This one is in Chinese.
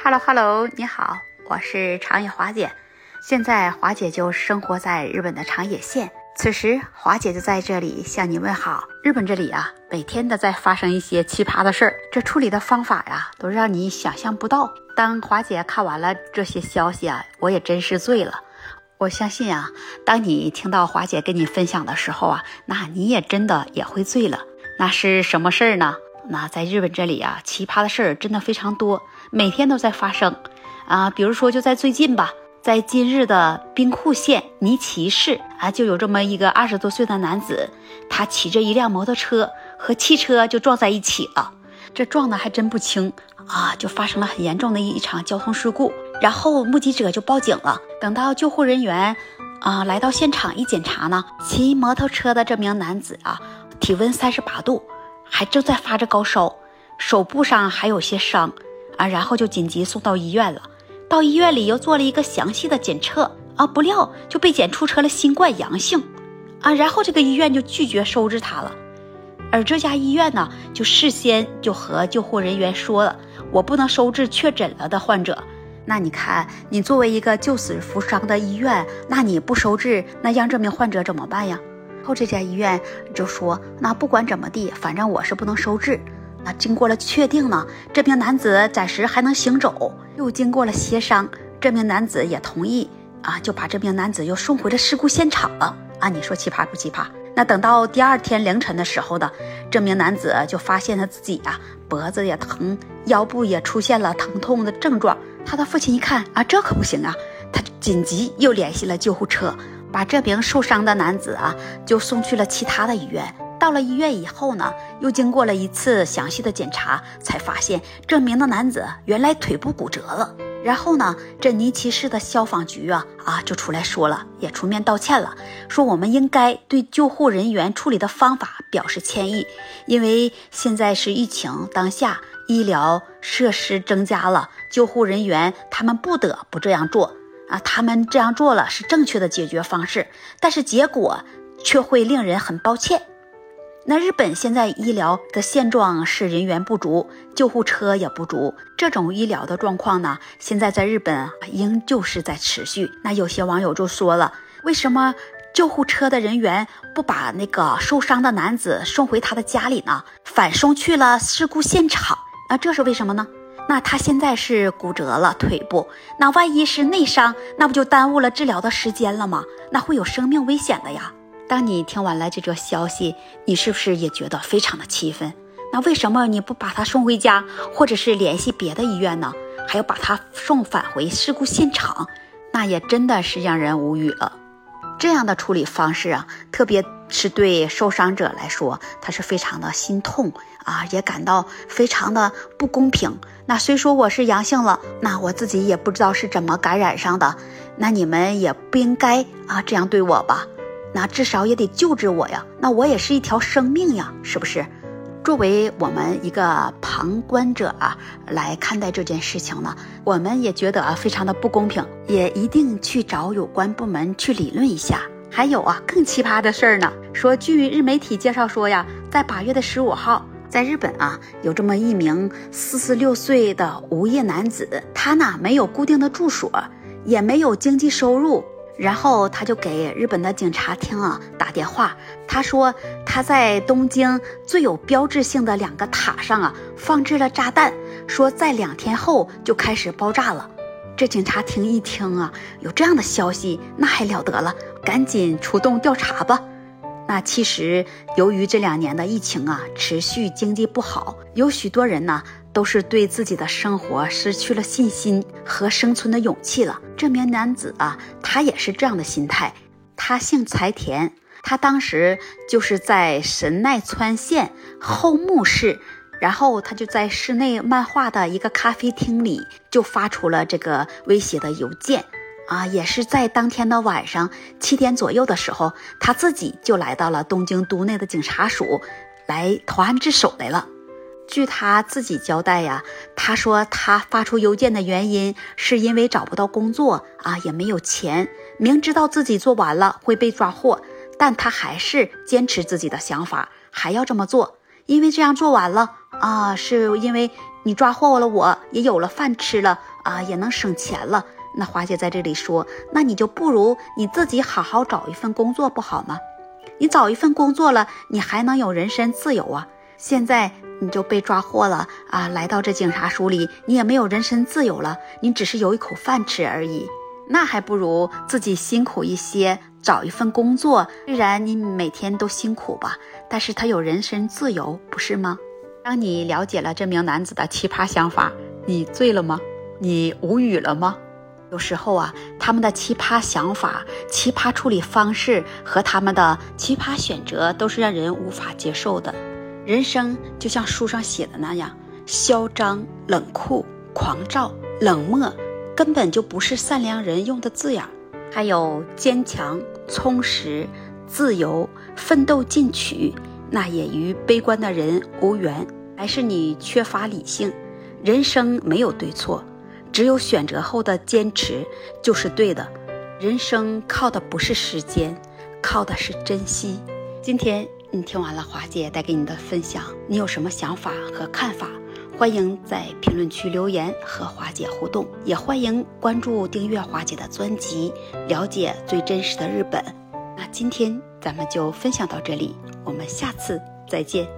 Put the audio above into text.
Hello Hello，你好，我是长野华姐。现在华姐就生活在日本的长野县，此时华姐就在这里向你问好。日本这里啊，每天都在发生一些奇葩的事儿，这处理的方法呀，都让你想象不到。当华姐看完了这些消息啊，我也真是醉了。我相信啊，当你听到华姐跟你分享的时候啊，那你也真的也会醉了。那是什么事儿呢？那在日本这里啊，奇葩的事儿真的非常多，每天都在发生。啊，比如说就在最近吧，在今日的兵库县尼崎市啊，就有这么一个二十多岁的男子，他骑着一辆摩托车和汽车就撞在一起了，这撞的还真不轻啊，就发生了很严重的一场交通事故。然后目击者就报警了。等到救护人员啊来到现场一检查呢，骑摩托车的这名男子啊，体温三十八度，还正在发着高烧，手部上还有些伤啊，然后就紧急送到医院了。到医院里又做了一个详细的检测啊，不料就被检出成了新冠阳性啊，然后这个医院就拒绝收治他了。而这家医院呢，就事先就和救护人员说了，我不能收治确诊了的患者。那你看，你作为一个救死扶伤的医院，那你不收治，那让这名患者怎么办呀？后这家医院就说，那不管怎么地，反正我是不能收治。那经过了确定呢，这名男子暂时还能行走。又经过了协商，这名男子也同意啊，就把这名男子又送回了事故现场了啊。你说奇葩不奇葩？那等到第二天凌晨的时候呢，这名男子就发现他自己啊脖子也疼，腰部也出现了疼痛的症状。他的父亲一看啊，这可不行啊，他紧急又联系了救护车，把这名受伤的男子啊就送去了其他的医院。到了医院以后呢，又经过了一次详细的检查，才发现这名的男子原来腿部骨折了。然后呢，这尼奇市的消防局啊啊就出来说了，也出面道歉了，说我们应该对救护人员处理的方法表示歉意，因为现在是疫情当下。医疗设施增加了，救护人员他们不得不这样做啊，他们这样做了是正确的解决方式，但是结果却会令人很抱歉。那日本现在医疗的现状是人员不足，救护车也不足，这种医疗的状况呢，现在在日本仍旧是在持续。那有些网友就说了，为什么救护车的人员不把那个受伤的男子送回他的家里呢，反送去了事故现场？那这是为什么呢？那他现在是骨折了腿部，那万一是内伤，那不就耽误了治疗的时间了吗？那会有生命危险的呀！当你听完了这则消息，你是不是也觉得非常的气愤？那为什么你不把他送回家，或者是联系别的医院呢？还要把他送返回事故现场？那也真的是让人无语了。这样的处理方式啊，特别是对受伤者来说，他是非常的心痛啊，也感到非常的不公平。那虽说我是阳性了，那我自己也不知道是怎么感染上的，那你们也不应该啊这样对我吧？那至少也得救治我呀，那我也是一条生命呀，是不是？作为我们一个旁观者啊来看待这件事情呢，我们也觉得啊非常的不公平，也一定去找有关部门去理论一下。还有啊更奇葩的事儿呢，说据日媒体介绍说呀，在八月的十五号，在日本啊有这么一名四十六岁的无业男子，他呢没有固定的住所，也没有经济收入。然后他就给日本的警察厅啊打电话，他说他在东京最有标志性的两个塔上啊放置了炸弹，说在两天后就开始爆炸了。这警察厅一听啊，有这样的消息，那还了得了，赶紧出动调查吧。那其实由于这两年的疫情啊持续，经济不好，有许多人呢。都是对自己的生活失去了信心和生存的勇气了。这名男子啊，他也是这样的心态。他姓柴田，他当时就是在神奈川县后木市，然后他就在室内漫画的一个咖啡厅里，就发出了这个威胁的邮件啊。也是在当天的晚上七点左右的时候，他自己就来到了东京都内的警察署，来投案自首来了。据他自己交代呀，他说他发出邮件的原因是因为找不到工作啊，也没有钱，明知道自己做完了会被抓获，但他还是坚持自己的想法，还要这么做，因为这样做完了啊，是因为你抓获了我，也有了饭吃了，啊，也能省钱了。那华姐在这里说，那你就不如你自己好好找一份工作不好吗？你找一份工作了，你还能有人身自由啊。现在你就被抓获了啊，来到这警察署里，你也没有人身自由了，你只是有一口饭吃而已。那还不如自己辛苦一些，找一份工作。虽然你每天都辛苦吧，但是他有人身自由，不是吗？当你了解了这名男子的奇葩想法，你醉了吗？你无语了吗？有时候啊，他们的奇葩想法、奇葩处理方式和他们的奇葩选择，都是让人无法接受的。人生就像书上写的那样，嚣张、冷酷、狂躁、冷漠。根本就不是善良人用的字眼，还有坚强、充实、自由、奋斗进取，那也与悲观的人无缘。还是你缺乏理性？人生没有对错，只有选择后的坚持就是对的。人生靠的不是时间，靠的是珍惜。今天你听完了华姐带给你的分享，你有什么想法和看法？欢迎在评论区留言和华姐互动，也欢迎关注订阅华姐的专辑，了解最真实的日本。那今天咱们就分享到这里，我们下次再见。